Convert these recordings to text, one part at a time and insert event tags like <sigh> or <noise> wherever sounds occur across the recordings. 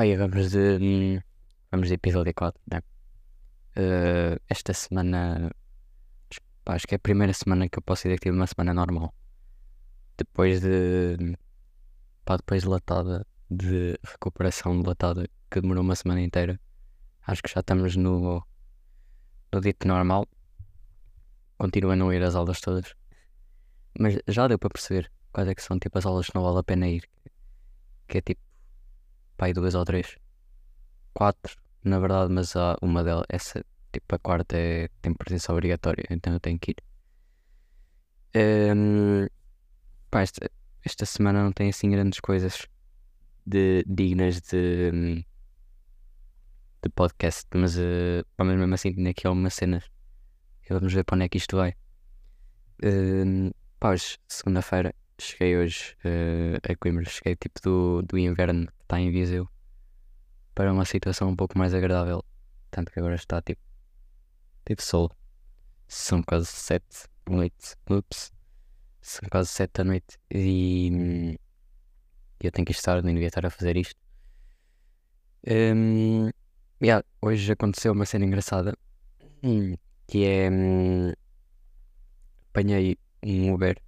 E vamos de. Vamos de episódio 4, né? Eh, esta semana. Pá, acho que é a primeira semana que eu posso dizer que tive uma semana normal. Depois de. Pá, depois de latada, de recuperação de latada, que demorou uma semana inteira. Acho que já estamos no. no dito normal. Continua a não ir às aulas todas. Mas já deu para perceber quais é que são tipo as aulas que não vale a pena ir. Que é tipo. Pá, aí duas ou três. Quatro, na verdade, mas há uma delas. Essa, tipo, a quarta é, tem presença obrigatória, então eu tenho que ir. Ehm, pá, esta, esta semana não tem assim grandes coisas de, dignas de, de podcast, mas, uh, pá, mesmo assim tinha aqui algumas cenas. Vamos ver para onde é que isto vai. Ehm, pá, hoje, segunda-feira, cheguei hoje eh, a Coimbra, cheguei tipo do, do inverno que está em Viseu para uma situação um pouco mais agradável. Tanto que agora está tipo, tipo sol. São quase sete da noite. Ups. São quase sete da noite e hum, eu tenho que estar, nem devia estar a fazer isto. Hum, yeah, hoje aconteceu uma cena engraçada hum, que é hum, apanhei um Uber.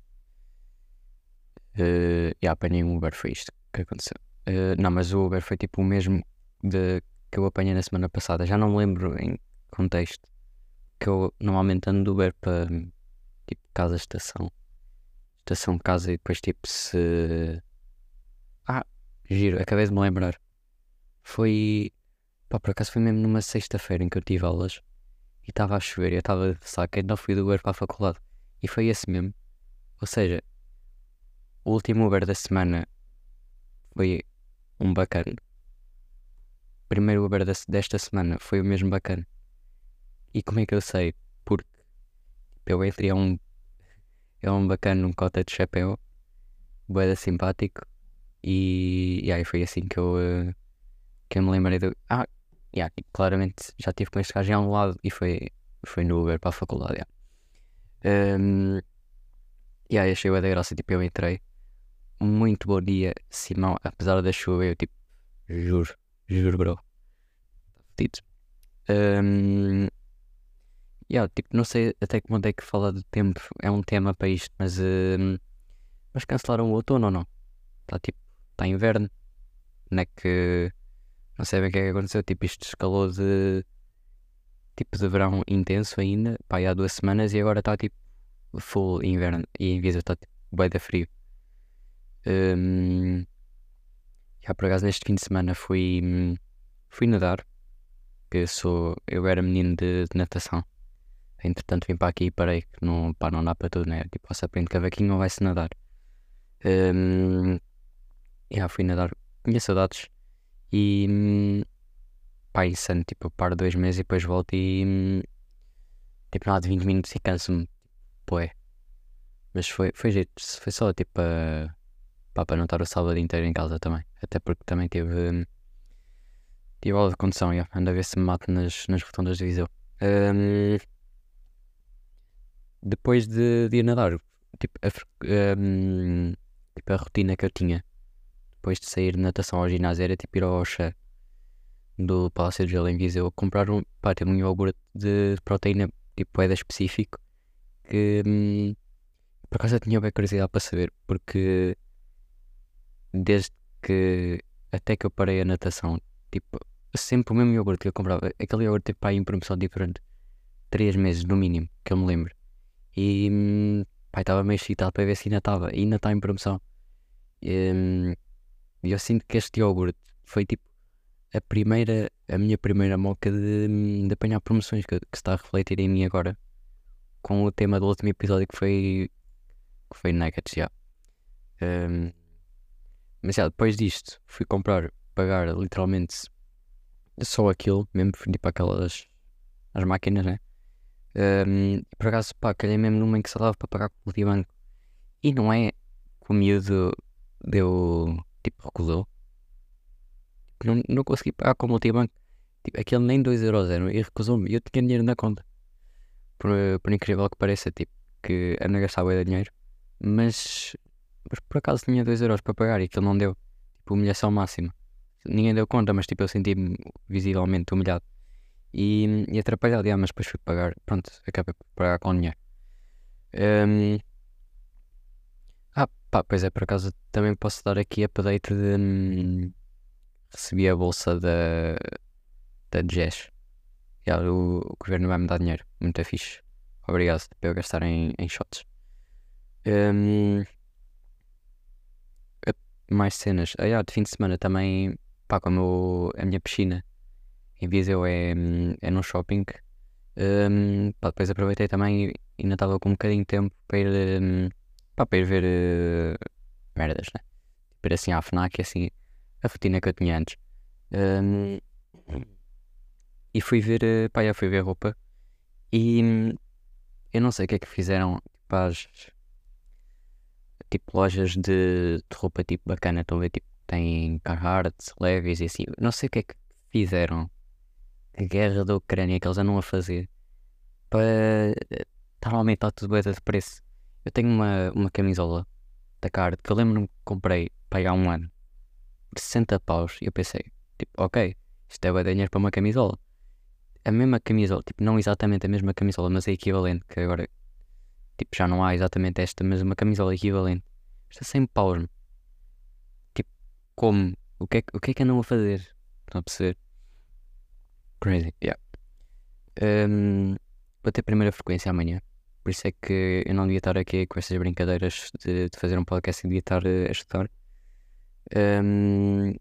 Uh, yeah, apanhei um Uber, foi isto que aconteceu. Uh, não, mas o Uber foi tipo o mesmo de, que eu apanhei na semana passada. Já não me lembro em contexto. Que eu normalmente ando do Uber para tipo casa-estação. Estação casa e depois tipo se. Ah, giro, acabei de me lembrar. Foi. Pá, por acaso foi mesmo numa sexta-feira em que eu tive aulas e estava a chover e eu estava de saco, então fui do Uber para a faculdade. E foi esse mesmo. Ou seja, o último Uber da semana foi um bacana. O primeiro Uber desta semana foi o mesmo bacana. E como é que eu sei? Porque eu entrei a um, é um bacana, um cota de chapéu, boeda simpático. E, e aí foi assim que eu, uh, que eu me lembrei do. Ah, yeah, claramente já tive com este gajo em um lado e foi, foi no Uber para a faculdade. Yeah. Um, e aí achei o da graça, tipo, eu entrei muito bom dia, Simão. Apesar da chuva, eu tipo, juro, juro, bro. Tá Um, yeah, tipo, não sei até que ponto é que fala do tempo é um tema para isto, mas, um, mas cancelaram o outono ou não? Está tipo, está inverno, não é que não sei bem o que é que aconteceu, tipo, isto escalou de tipo de verão intenso ainda, pá, há duas semanas e agora está tipo full inverno e em Visa está tipo bem da frio. Um, já por acaso neste fim de semana fui, fui nadar. Eu sou. Eu era menino de, de natação. Entretanto vim para aqui e parei que não, pá, não dá para tudo, né? Tipo, se aprende cavaquinho ou vai-se nadar. Um, já fui nadar. Tinha saudades. E pá, insano, tipo, paro dois meses e depois volto e tipo, nada de 20 minutos e canso-me. Poé. Mas foi, foi jeito, foi só tipo a Pá, para não estar o sábado inteiro em casa também. Até porque também tive. Tive aula de condução, já. Ando a ver se me mato nas, nas rotundas de Viseu. Um, depois de, de ir nadar, tipo a, um, tipo, a rotina que eu tinha depois de sair de natação ao ginásio era tipo ir ao chá do Palácio de Gelo em Viseu comprar um, pá, um iogurte de proteína tipo é específico que hum, por acaso eu tinha bem curiosidade para saber porque desde que até que eu parei a natação, tipo, sempre o mesmo iogurte que eu comprava, aquele iogurte tipo aí em promoção diferente, 3 meses no mínimo, que eu me lembro. E hum, pai, estava meio excitado para ver se ainda estava, ainda está em promoção. Hum, e eu sinto que este iogurte foi tipo a primeira, a minha primeira moca de, hum, de apanhar promoções que, que está a refletir em mim agora com o tema do último episódio que foi que foi Nuggets, já. Um, mas já, depois disto, fui comprar, pagar literalmente só aquilo, mesmo para aquelas as máquinas, né? Um, por acaso, pá, calhei mesmo numa em que se dava para pagar com o multibanco. E não é que o miúdo deu, tipo, recusou. Não, não consegui pagar com o multibanco. Tipo, aquele nem 2€ euros era e recusou-me. E eu tinha dinheiro na conta. Por, por incrível que pareça, tipo, que anda a gastar de dinheiro. Mas mas por acaso tinha 2 euros para pagar e aquilo não deu. Tipo, humilhação máxima. ninguém deu conta, mas tipo eu senti-me visivelmente humilhado e, e atrapalhado, yeah, mas depois fui pagar, pronto, acabei por pagar com dinheiro. Um, ah, pá, pois é, por acaso também posso dar aqui update de hum, recebi a bolsa da, da Jazz. Yeah, o, o governo vai me dar dinheiro, muito fixe. Obrigado para eu gastar em, em shots. Um, mais cenas. Ah, de fim de semana também, pá, como eu, a minha piscina em Viseu é, é num shopping. Um, pá, depois aproveitei também e ainda estava com um bocadinho de tempo para ir, um, pá, para ir ver uh, merdas, né? Para assim à FNAC, assim, a rotina que eu tinha antes. Um, e fui ver, uh, pá, já fui ver roupa e um, eu não sei o que é que fizeram as tipo lojas de, de roupa tipo bacana, estão a ver, tipo, tem Carhartt, Levi's e assim, não sei o que é que fizeram a guerra da Ucrânia que eles andam a fazer para estar a aumentar tudo bem de preço. Eu tenho uma, uma camisola da Card que eu lembro-me que comprei para há um ano por 60 paus e eu pensei, tipo, ok, isto é dinheiro para uma camisola. A mesma camisola, tipo, não exatamente a mesma camisola, mas é equivalente, que agora tipo, já não há exatamente esta, mas uma camisola equivalente. Está 100 paus. Tipo, como? O que, é, o que é que andam a fazer? Estão a perceber? Crazy, yeah. Um, vou ter primeira frequência amanhã. Por isso é que eu não devia estar aqui com essas brincadeiras de, de fazer um podcast e devia estar uh, a estudar. Um,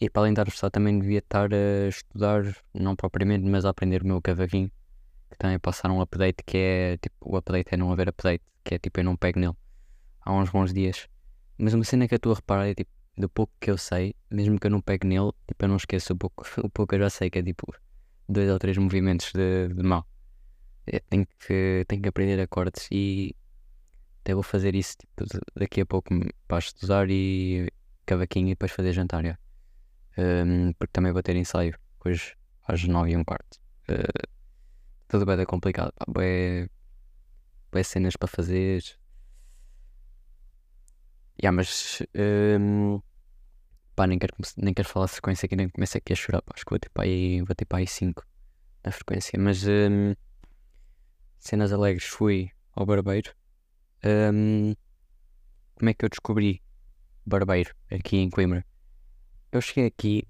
e para além de estar a estudar, também devia estar a estudar, não propriamente, mas a aprender o meu cavaquinho. Que também passaram um update que é tipo, o update é não haver update, que é tipo eu não pego nele há uns bons dias. Mas uma cena que eu estou a reparar é tipo, do pouco que eu sei, mesmo que eu não pegue nele, tipo, eu não esqueço o pouco, <laughs> o pouco eu já sei que é tipo dois ou três movimentos de, de mão. Tenho que, tenho que aprender acordes e até vou fazer isso tipo, daqui a pouco para estudar e cavaquinho e depois fazer jantar. Um, porque também vou ter ensaio hoje às nove e um quarto. Uh, tudo bem, é complicado. Pá, bué, bué cenas para fazer. Yeah, mas um, pá, nem quero, nem quero falar de frequência aqui, nem começo aqui a chorar. Pá, acho que vou ter para aí, vou ter para aí 5 na frequência. Mas um, cenas alegres, fui ao barbeiro. Um, como é que eu descobri barbeiro aqui em Coimbra? Eu cheguei aqui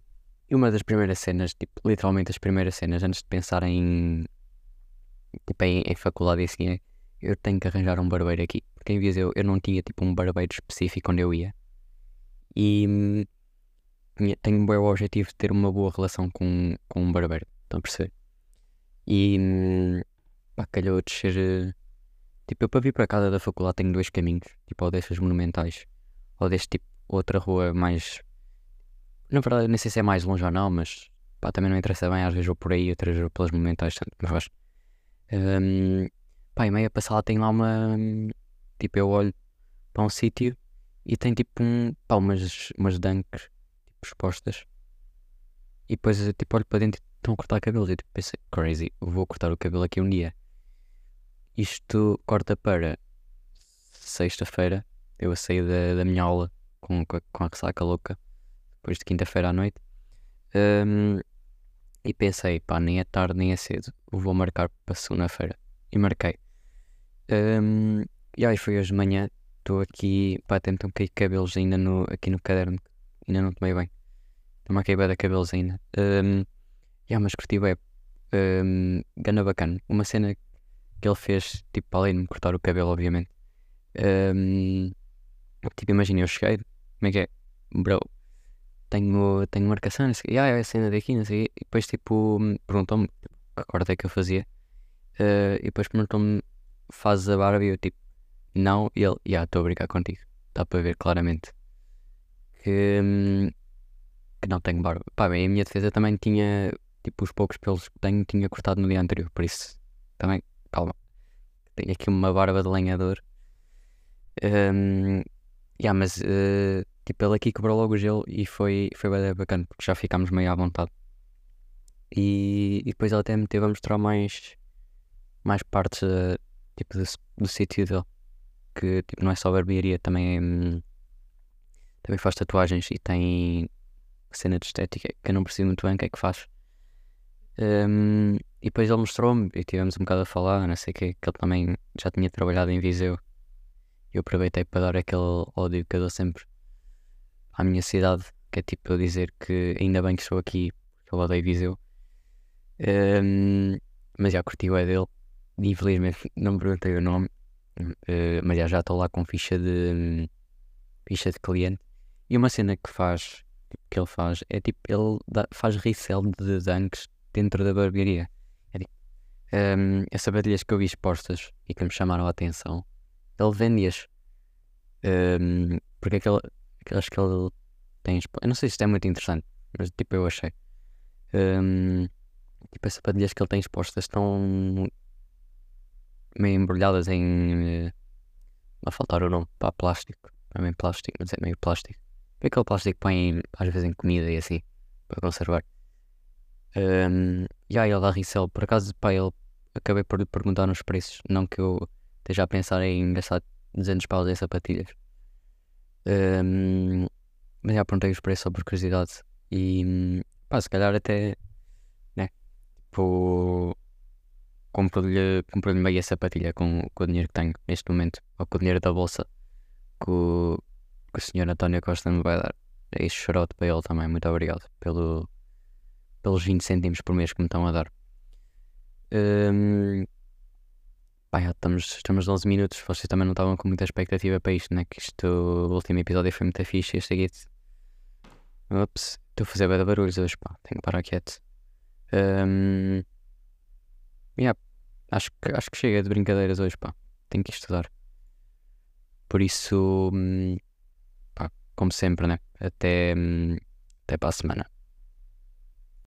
e uma das primeiras cenas, tipo, literalmente as primeiras cenas, antes de pensar em, tipo, em, em faculdade e assim, eu tenho que arranjar um barbeiro aqui. Porque em Viseu eu não tinha, tipo, um barbeiro específico onde eu ia. E hum, tenho um bom objetivo de ter uma boa relação com, com um barbeiro. Estão a perceber? E hum, pá, calhou descer. Eh, tipo, eu para vir para casa da faculdade tenho dois caminhos. Tipo, ou destas monumentais, ou deste tipo, outra rua mais. Na verdade, nem sei se é mais longe ou não, mas pá, também não interessa bem. Às vezes vou por aí, outras vou pelas monumentais. Mas um, pá, e meia passada tem lá uma. Tipo, eu olho para um sítio e tem tipo um, pá, umas, umas dunks expostas. E depois tipo olho para dentro e estão a cortar cabelos. Eu tipo, pensei, crazy, vou cortar o cabelo aqui um dia. Isto corta para sexta-feira. Eu saí da, da minha aula com, com a ressaca louca. Depois de quinta-feira à noite. Um, e pensei, pá, nem é tarde nem é cedo. Vou marcar para segunda-feira. E marquei. Um, e aí foi hoje de manhã. Estou aqui, pá, tentam cair cabelos ainda no, aqui no caderno. Ainda não tomei bem. Estou-me a cair da cabelos ainda. Um, yeah, mas curti bem. Um, gana bacana. Uma cena que ele fez, tipo, além de me cortar o cabelo, obviamente. Um, tipo, imagina, eu cheguei, como é que é? Bro, tenho, tenho marcação, não sei ah, é a cena daqui, não sei E depois, tipo, perguntou-me que corte é que eu fazia. Uh, e depois perguntou-me, fazes a barba? E eu, tipo, não. E ele, já, yeah, estou a brincar contigo. Dá para ver claramente. Que, que não tenho barba. Pá, bem, a minha defesa também tinha, tipo, os poucos pelos que tenho, tinha cortado no dia anterior, por isso, também, calma. Tenho aqui uma barba de lenhador. Um, yeah, mas, uh, tipo, ele aqui quebrou logo o gelo e foi, foi bem bacana, porque já ficámos meio à vontade. E, e depois ele até me teve a mostrar mais, mais partes, uh, tipo, do, do sítio dele. Que, tipo, não é só barbearia, também hum, também faz tatuagens e tem cena de estética que eu não percebi muito bem o que é que faz. Um, e depois ele mostrou-me e tivemos um bocado a falar, não sei o que, que ele também já tinha trabalhado em Viseu. Eu aproveitei para dar aquele ódio que eu dou sempre à minha cidade, que é tipo eu dizer que ainda bem que estou aqui, porque eu odeio Viseu. Um, mas já curti o é dele. Infelizmente <laughs> não me perguntei o nome. Uh, mas já estou lá com ficha de ficha de cliente. E uma cena que faz que ele faz é tipo ele dá, faz resell de dunks dentro da barbearia. É tipo, um, as sapatilhas que eu vi expostas e que me chamaram a atenção, ele vende-as. Um, porque aquele, aquelas que ele tem. Eu não sei se isto é muito interessante, mas tipo eu achei. Um, tipo as sapatilhas que ele tem expostas estão meio embrulhadas em. Uh, a faltar o nome para plástico. Não é meio plástico, mas é meio plástico. É aquele plástico que põe às vezes em comida e assim, para conservar. Um, e aí ele dá resell. Por acaso, pá, ele acabei por lhe perguntar nos preços. Não que eu esteja a pensar em gastar 200 paus em sapatilhas. Um, mas já perguntei os preços só por curiosidade. E pá, se calhar até, né? Tipo, compro-lhe compro meia sapatilha com, com o dinheiro que tenho neste momento. Ou com o dinheiro da bolsa que o, que o senhor António Costa me vai dar. É isso, xarote para ele também. Muito obrigado pelo, pelos 20 cêntimos por mês que me estão a dar. Um, pá, já estamos, estamos 11 minutos. Vocês também não estavam com muita expectativa para isto, né? Que isto, o último episódio foi muito fixe. Este aqui. Ups, estou a fazer de barulhos hoje, pá. Tenho que parar quieto. Um, yeah, acho, que, acho que chega de brincadeiras hoje, pá. Tenho que estudar. Por isso, hum, pá, como sempre, né? Até, hum, até para a semana.